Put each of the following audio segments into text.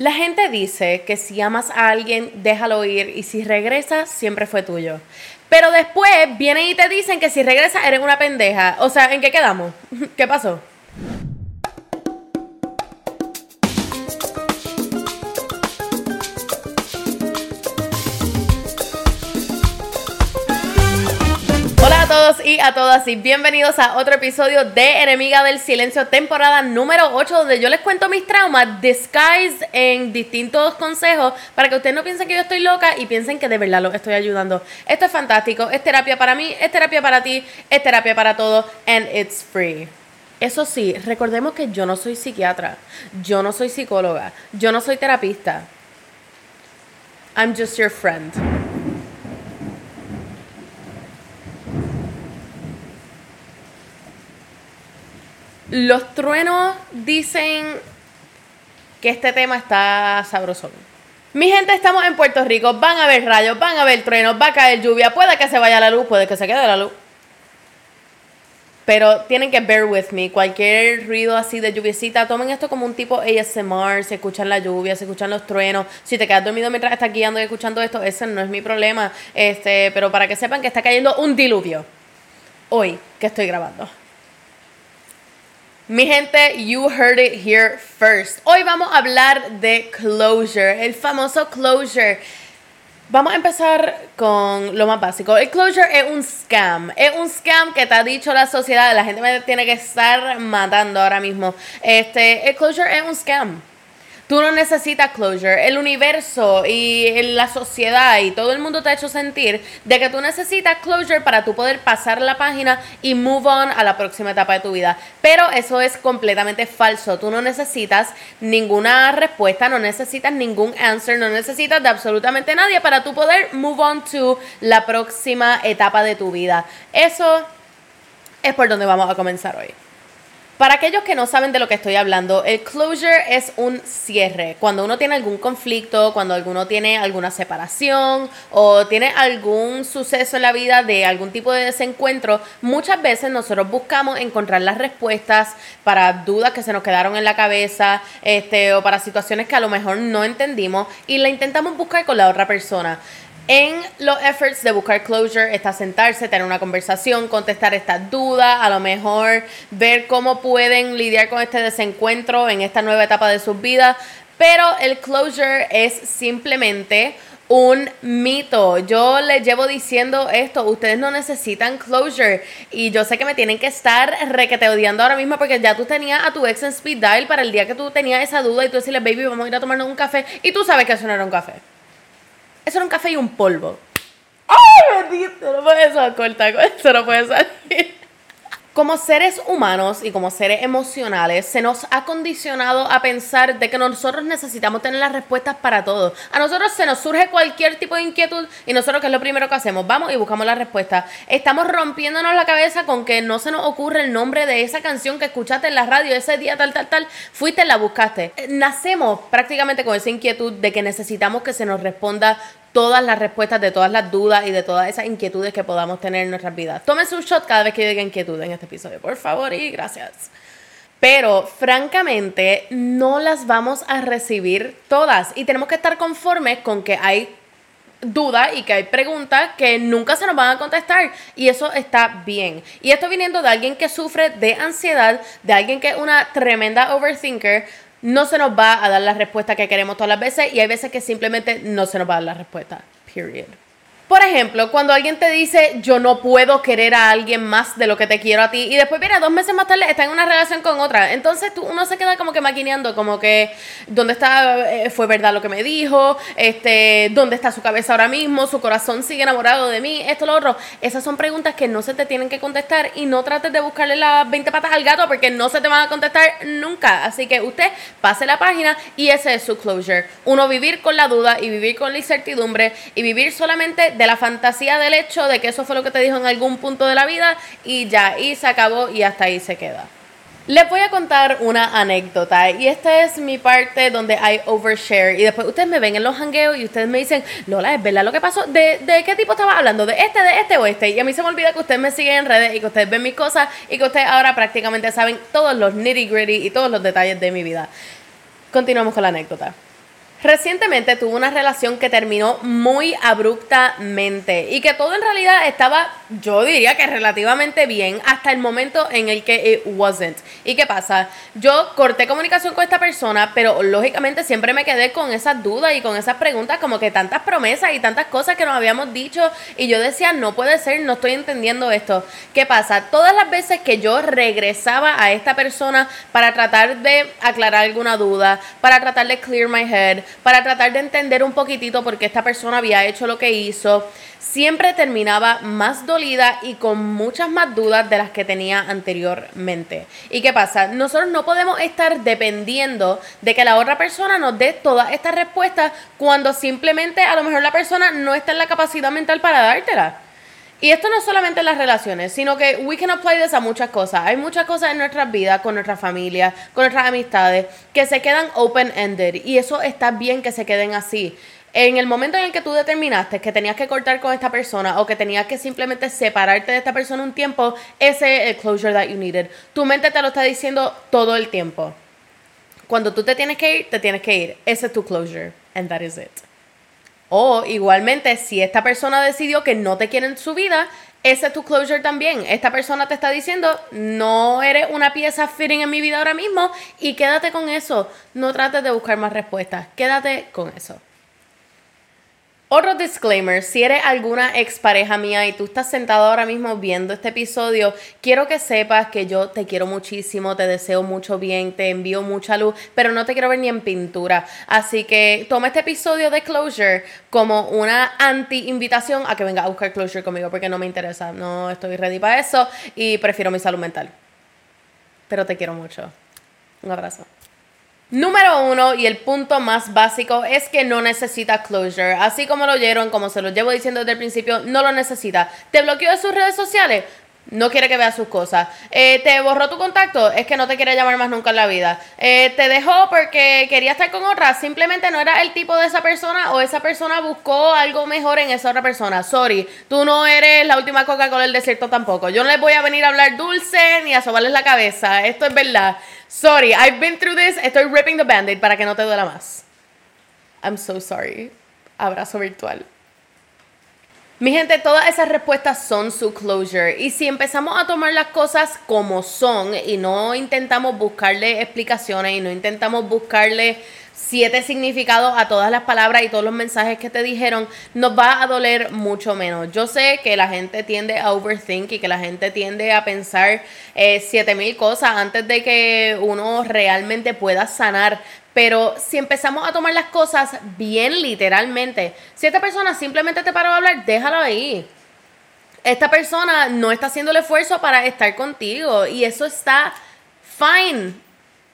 La gente dice que si amas a alguien, déjalo ir y si regresa, siempre fue tuyo. Pero después vienen y te dicen que si regresa eres una pendeja. O sea, ¿en qué quedamos? ¿Qué pasó? Y a todas y bienvenidos a otro episodio de Enemiga del Silencio, temporada número 8, donde yo les cuento mis traumas disguised en distintos consejos para que ustedes no piensen que yo estoy loca y piensen que de verdad los estoy ayudando. Esto es fantástico, es terapia para mí, es terapia para ti, es terapia para todos, and it's free. Eso sí, recordemos que yo no soy psiquiatra, yo no soy psicóloga, yo no soy terapista. I'm just your friend. Los truenos dicen que este tema está sabroso. Mi gente, estamos en Puerto Rico, van a haber rayos, van a haber truenos, va a caer lluvia, puede que se vaya la luz, puede que se quede la luz. Pero tienen que bear with me. Cualquier ruido así de lluviecita, tomen esto como un tipo ASMR. Se escuchan la lluvia, se escuchan los truenos. Si te quedas dormido mientras estás guiando y escuchando esto, ese no es mi problema. Este, pero para que sepan que está cayendo un diluvio hoy que estoy grabando. Mi gente, you heard it here first. Hoy vamos a hablar de closure, el famoso closure. Vamos a empezar con lo más básico. El closure es un scam. Es un scam que te ha dicho la sociedad. La gente me tiene que estar matando ahora mismo. Este, closure es un scam. Tú no necesitas closure. El universo y la sociedad y todo el mundo te ha hecho sentir de que tú necesitas closure para tú poder pasar la página y move on a la próxima etapa de tu vida. Pero eso es completamente falso. Tú no necesitas ninguna respuesta, no necesitas ningún answer, no necesitas de absolutamente nadie para tú poder move on to la próxima etapa de tu vida. Eso es por donde vamos a comenzar hoy. Para aquellos que no saben de lo que estoy hablando, el closure es un cierre. Cuando uno tiene algún conflicto, cuando alguno tiene alguna separación o tiene algún suceso en la vida de algún tipo de desencuentro, muchas veces nosotros buscamos encontrar las respuestas para dudas que se nos quedaron en la cabeza, este, o para situaciones que a lo mejor no entendimos y la intentamos buscar con la otra persona. En los efforts de buscar closure está sentarse, tener una conversación, contestar estas dudas, a lo mejor ver cómo pueden lidiar con este desencuentro en esta nueva etapa de sus vidas. Pero el closure es simplemente un mito. Yo les llevo diciendo esto, ustedes no necesitan closure. Y yo sé que me tienen que estar requete odiando ahora mismo porque ya tú tenías a tu ex en speed dial para el día que tú tenías esa duda y tú decirle, baby, vamos a ir a tomarnos un café. Y tú sabes que eso no era un café. Eso era un café y un polvo. ¡Ay, bendito! No puede cortar, eso no puede salir. Como seres humanos y como seres emocionales, se nos ha condicionado a pensar de que nosotros necesitamos tener las respuestas para todo. A nosotros se nos surge cualquier tipo de inquietud y nosotros, ¿qué es lo primero que hacemos? Vamos y buscamos la respuesta. Estamos rompiéndonos la cabeza con que no se nos ocurre el nombre de esa canción que escuchaste en la radio ese día, tal, tal, tal. Fuiste y la buscaste. Nacemos prácticamente con esa inquietud de que necesitamos que se nos responda todas las respuestas de todas las dudas y de todas esas inquietudes que podamos tener en nuestras vidas. Tómense un shot cada vez que yo diga inquietud en este episodio, por favor, y gracias. Pero francamente no las vamos a recibir todas y tenemos que estar conformes con que hay dudas y que hay preguntas que nunca se nos van a contestar y eso está bien. Y esto viniendo de alguien que sufre de ansiedad, de alguien que es una tremenda overthinker, no se nos va a dar la respuesta que queremos todas las veces y hay veces que simplemente no se nos va a dar la respuesta. Period. Por ejemplo, cuando alguien te dice yo no puedo querer a alguien más de lo que te quiero a ti y después mira, dos meses más tarde está en una relación con otra, entonces tú, uno se queda como que maquineando, como que dónde está, eh, fue verdad lo que me dijo, este, dónde está su cabeza ahora mismo, su corazón sigue enamorado de mí, esto, lo otro. Esas son preguntas que no se te tienen que contestar y no trates de buscarle las 20 patas al gato porque no se te van a contestar nunca. Así que usted pase la página y ese es su closure. Uno vivir con la duda y vivir con la incertidumbre y vivir solamente de la fantasía del hecho de que eso fue lo que te dijo en algún punto de la vida y ya, y se acabó y hasta ahí se queda. Les voy a contar una anécdota y esta es mi parte donde hay overshare y después ustedes me ven en los hangueos y ustedes me dicen, Lola, ¿es verdad lo que pasó? ¿De, ¿De, qué tipo estaba hablando? ¿De este, de este o este? Y a mí se me olvida que ustedes me siguen en redes y que ustedes ven mis cosas y que ustedes ahora prácticamente saben todos los nitty gritty y todos los detalles de mi vida. Continuamos con la anécdota. Recientemente tuve una relación que terminó muy abruptamente y que todo en realidad estaba, yo diría que relativamente bien hasta el momento en el que it wasn't. ¿Y qué pasa? Yo corté comunicación con esta persona, pero lógicamente siempre me quedé con esas dudas y con esas preguntas, como que tantas promesas y tantas cosas que nos habíamos dicho y yo decía, no puede ser, no estoy entendiendo esto. ¿Qué pasa? Todas las veces que yo regresaba a esta persona para tratar de aclarar alguna duda, para tratar de clear my head, para tratar de entender un poquitito por qué esta persona había hecho lo que hizo, siempre terminaba más dolida y con muchas más dudas de las que tenía anteriormente. ¿Y qué pasa? Nosotros no podemos estar dependiendo de que la otra persona nos dé todas estas respuestas cuando simplemente a lo mejor la persona no está en la capacidad mental para dártela. Y esto no es solamente en las relaciones, sino que we can apply this a muchas cosas. Hay muchas cosas en nuestras vidas, con nuestra familia, con nuestras amistades, que se quedan open-ended. Y eso está bien que se queden así. En el momento en el que tú determinaste que tenías que cortar con esta persona o que tenías que simplemente separarte de esta persona un tiempo, ese es el closure that you needed. Tu mente te lo está diciendo todo el tiempo. Cuando tú te tienes que ir, te tienes que ir. Ese es tu closure. And that is it. O igualmente, si esta persona decidió que no te quiere en su vida, ese es tu closure también. Esta persona te está diciendo, no eres una pieza fitting en mi vida ahora mismo y quédate con eso. No trates de buscar más respuestas. Quédate con eso. Otro disclaimer, si eres alguna expareja mía y tú estás sentado ahora mismo viendo este episodio, quiero que sepas que yo te quiero muchísimo, te deseo mucho bien, te envío mucha luz, pero no te quiero ver ni en pintura. Así que toma este episodio de Closure como una anti-invitación a que venga a buscar Closure conmigo porque no me interesa, no estoy ready para eso y prefiero mi salud mental. Pero te quiero mucho. Un abrazo. Número uno y el punto más básico es que no necesita closure. Así como lo oyeron, como se lo llevo diciendo desde el principio, no lo necesita. ¿Te bloqueó de sus redes sociales? No quiere que veas sus cosas. Eh, ¿Te borró tu contacto? Es que no te quiere llamar más nunca en la vida. Eh, ¿Te dejó porque quería estar con otra? Simplemente no era el tipo de esa persona o esa persona buscó algo mejor en esa otra persona. Sorry, tú no eres la última Coca-Cola del desierto tampoco. Yo no les voy a venir a hablar dulce ni a sobarles la cabeza. Esto es verdad. Sorry, I've been through this. Estoy ripping the band-aid para que no te duela más. I'm so sorry. Abrazo virtual. Mi gente, todas esas respuestas son su closure. Y si empezamos a tomar las cosas como son y no intentamos buscarle explicaciones y no intentamos buscarle siete significados a todas las palabras y todos los mensajes que te dijeron, nos va a doler mucho menos. Yo sé que la gente tiende a overthink y que la gente tiende a pensar eh, siete mil cosas antes de que uno realmente pueda sanar. Pero si empezamos a tomar las cosas bien literalmente, si esta persona simplemente te paró a hablar, déjalo ahí. Esta persona no está haciendo el esfuerzo para estar contigo y eso está fine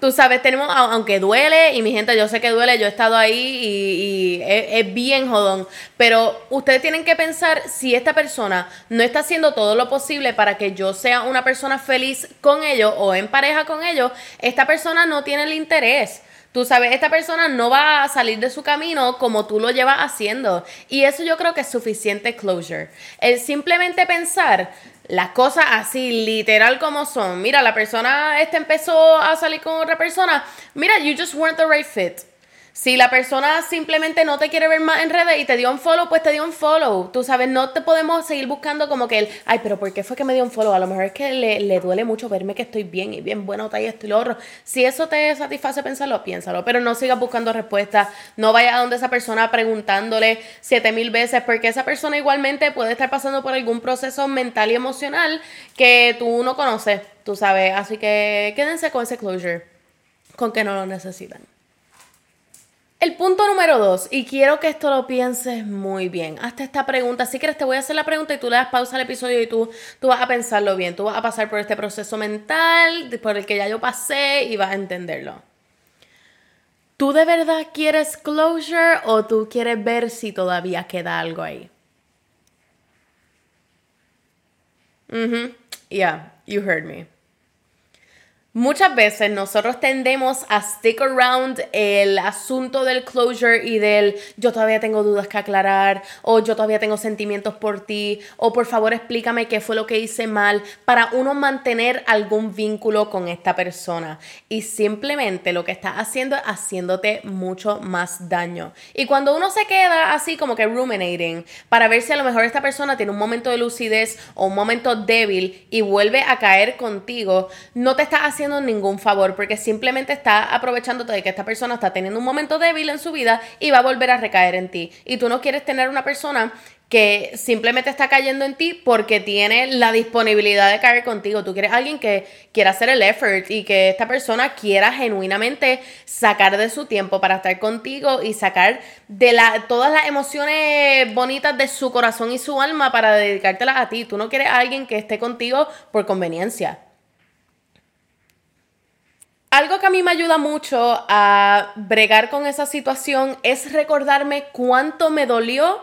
tú sabes, tenemos, aunque duele, y mi gente, yo sé que duele, yo he estado ahí y, es, bien jodón, pero ustedes tienen que pensar si esta persona no está haciendo todo lo posible para que yo sea una persona feliz con ellos o en pareja con ellos, esta persona no tiene el interés. Tú sabes, esta persona no va a salir de su camino como tú lo llevas haciendo. Y eso yo creo que es suficiente closure. El simplemente pensar, las cosas así, literal como son. Mira, la persona este empezó a salir con otra persona. Mira, you just weren't the right fit. Si la persona simplemente no te quiere ver más en redes y te dio un follow, pues te dio un follow. Tú sabes, no te podemos seguir buscando como que él, ay, pero ¿por qué fue que me dio un follow? A lo mejor es que le, duele mucho verme que estoy bien y bien bueno, y esto y lo otro. Si eso te satisface pensarlo, piénsalo. Pero no sigas buscando respuestas. No vayas a donde esa persona preguntándole siete mil veces, porque esa persona igualmente puede estar pasando por algún proceso mental y emocional que tú no conoces, tú sabes. Así que quédense con ese closure, con que no lo necesitan. El punto número dos, y quiero que esto lo pienses muy bien. Hasta esta pregunta. Si quieres, te voy a hacer la pregunta y tú le das pausa al episodio y tú, tú vas a pensarlo bien. Tú vas a pasar por este proceso mental por el que ya yo pasé y vas a entenderlo. ¿Tú de verdad quieres closure o tú quieres ver si todavía queda algo ahí? Mhm. Yeah, you heard me. Muchas veces nosotros tendemos a stick around el asunto del closure y del yo todavía tengo dudas que aclarar o yo todavía tengo sentimientos por ti o por favor explícame qué fue lo que hice mal para uno mantener algún vínculo con esta persona. Y simplemente lo que estás haciendo es haciéndote mucho más daño. Y cuando uno se queda así como que ruminating para ver si a lo mejor esta persona tiene un momento de lucidez o un momento débil y vuelve a caer contigo, no te estás haciendo ningún favor porque simplemente está aprovechándote de que esta persona está teniendo un momento débil en su vida y va a volver a recaer en ti. Y tú no quieres tener una persona que simplemente está cayendo en ti porque tiene la disponibilidad de caer contigo. Tú quieres alguien que quiera hacer el effort y que esta persona quiera genuinamente sacar de su tiempo para estar contigo y sacar de la, todas las emociones bonitas de su corazón y su alma para dedicártelas a ti. Tú no quieres alguien que esté contigo por conveniencia. Algo que a mí me ayuda mucho a bregar con esa situación es recordarme cuánto me dolió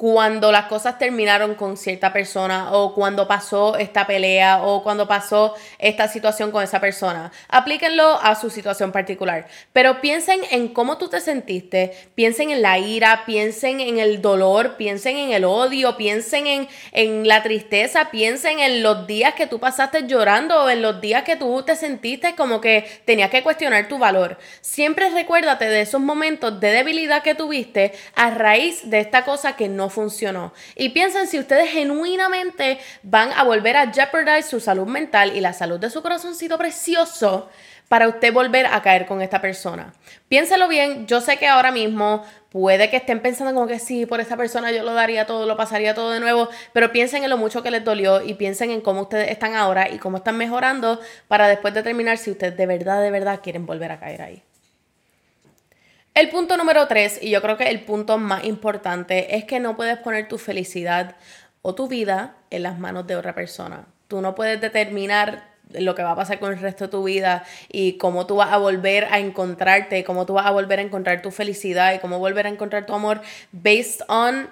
cuando las cosas terminaron con cierta persona o cuando pasó esta pelea o cuando pasó esta situación con esa persona. Aplíquenlo a su situación particular. Pero piensen en cómo tú te sentiste, piensen en la ira, piensen en el dolor, piensen en el odio, piensen en, en la tristeza, piensen en los días que tú pasaste llorando o en los días que tú te sentiste como que tenías que cuestionar tu valor. Siempre recuérdate de esos momentos de debilidad que tuviste a raíz de esta cosa que no funcionó. Y piensen si ustedes genuinamente van a volver a jeopardize su salud mental y la salud de su corazoncito precioso para usted volver a caer con esta persona. Piénselo bien, yo sé que ahora mismo puede que estén pensando como que sí, por esta persona yo lo daría todo, lo pasaría todo de nuevo, pero piensen en lo mucho que les dolió y piensen en cómo ustedes están ahora y cómo están mejorando para después determinar si ustedes de verdad, de verdad quieren volver a caer ahí. El punto número tres, y yo creo que el punto más importante, es que no puedes poner tu felicidad o tu vida en las manos de otra persona. Tú no puedes determinar lo que va a pasar con el resto de tu vida y cómo tú vas a volver a encontrarte, cómo tú vas a volver a encontrar tu felicidad y cómo volver a encontrar tu amor based on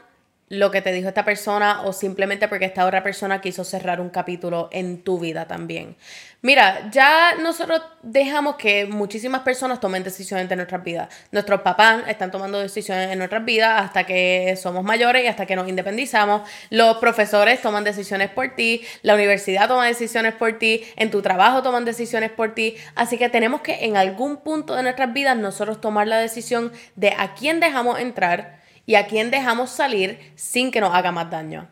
lo que te dijo esta persona o simplemente porque esta otra persona quiso cerrar un capítulo en tu vida también. Mira, ya nosotros dejamos que muchísimas personas tomen decisiones en nuestras vidas. Nuestros papás están tomando decisiones en nuestras vidas hasta que somos mayores y hasta que nos independizamos. Los profesores toman decisiones por ti, la universidad toma decisiones por ti, en tu trabajo toman decisiones por ti. Así que tenemos que en algún punto de nuestras vidas nosotros tomar la decisión de a quién dejamos entrar y a quién dejamos salir sin que nos haga más daño.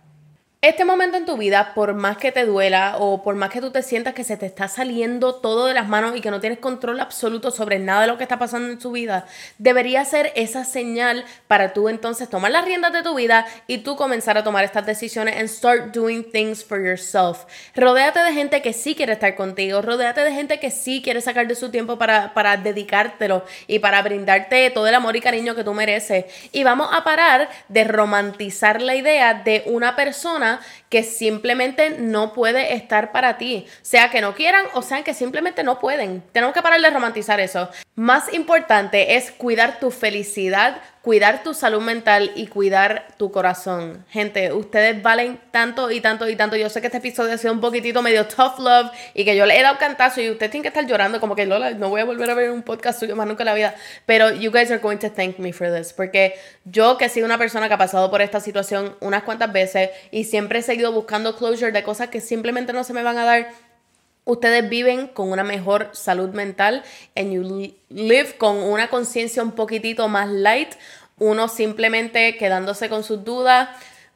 Este momento en tu vida, por más que te duela o por más que tú te sientas que se te está saliendo todo de las manos y que no tienes control absoluto sobre nada de lo que está pasando en tu vida, debería ser esa señal para tú entonces tomar las riendas de tu vida y tú comenzar a tomar estas decisiones and start doing things for yourself. Rodéate de gente que sí quiere estar contigo, rodéate de gente que sí quiere sacar de su tiempo para, para dedicártelo y para brindarte todo el amor y cariño que tú mereces. Y vamos a parar de romantizar la idea de una persona hein, que simplemente no puede estar para ti. Sea que no quieran o sea que simplemente no pueden. Tenemos que parar de romantizar eso. Más importante es cuidar tu felicidad, cuidar tu salud mental y cuidar tu corazón. Gente, ustedes valen tanto y tanto y tanto. Yo sé que este episodio ha sido un poquitito medio tough love y que yo le he dado cantazo y ustedes tienen que estar llorando como que Lola, no voy a volver a ver un podcast suyo más nunca en la vida. Pero you guys are going to thank me for this porque yo que sido una persona que ha pasado por esta situación unas cuantas veces y siempre he seguido buscando closure de cosas que simplemente no se me van a dar ustedes viven con una mejor salud mental and you live con una conciencia un poquitito más light, uno simplemente quedándose con sus dudas,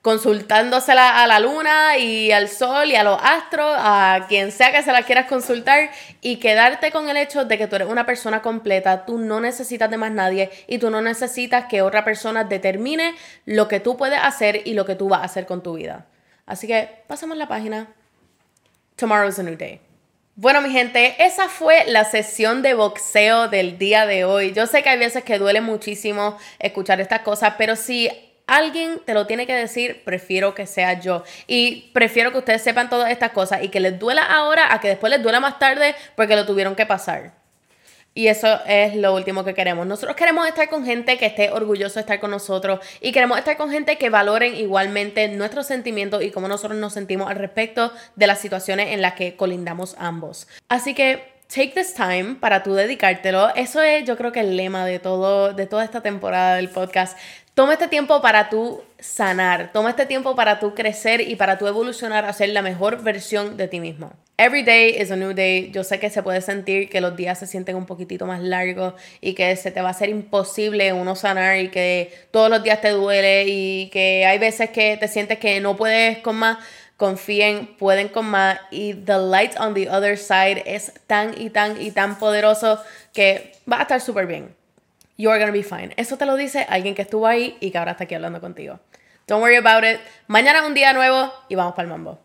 consultándosela a la luna y al sol y a los astros, a quien sea que se la quieras consultar y quedarte con el hecho de que tú eres una persona completa, tú no necesitas de más nadie y tú no necesitas que otra persona determine lo que tú puedes hacer y lo que tú vas a hacer con tu vida. Así que pasamos la página. Tomorrow's a new day. Bueno, mi gente, esa fue la sesión de boxeo del día de hoy. Yo sé que hay veces que duele muchísimo escuchar estas cosas, pero si alguien te lo tiene que decir, prefiero que sea yo. Y prefiero que ustedes sepan todas estas cosas y que les duela ahora a que después les duela más tarde porque lo tuvieron que pasar. Y eso es lo último que queremos. Nosotros queremos estar con gente que esté orgulloso de estar con nosotros y queremos estar con gente que valoren igualmente nuestros sentimientos y cómo nosotros nos sentimos al respecto de las situaciones en las que colindamos ambos. Así que take this time para tú dedicártelo. Eso es, yo creo que el lema de todo, de toda esta temporada del podcast. Toma este tiempo para tú sanar, toma este tiempo para tú crecer y para tú evolucionar a ser la mejor versión de ti mismo. Every day is a new day. Yo sé que se puede sentir que los días se sienten un poquitito más largos y que se te va a hacer imposible uno sanar y que todos los días te duele y que hay veces que te sientes que no puedes con más confíen, pueden con más y the light on the other side es tan y tan y tan poderoso que va a estar súper bien. You're gonna be fine. Eso te lo dice alguien que estuvo ahí y que ahora está aquí hablando contigo. Don't worry about it. Mañana es un día nuevo y vamos para el mambo.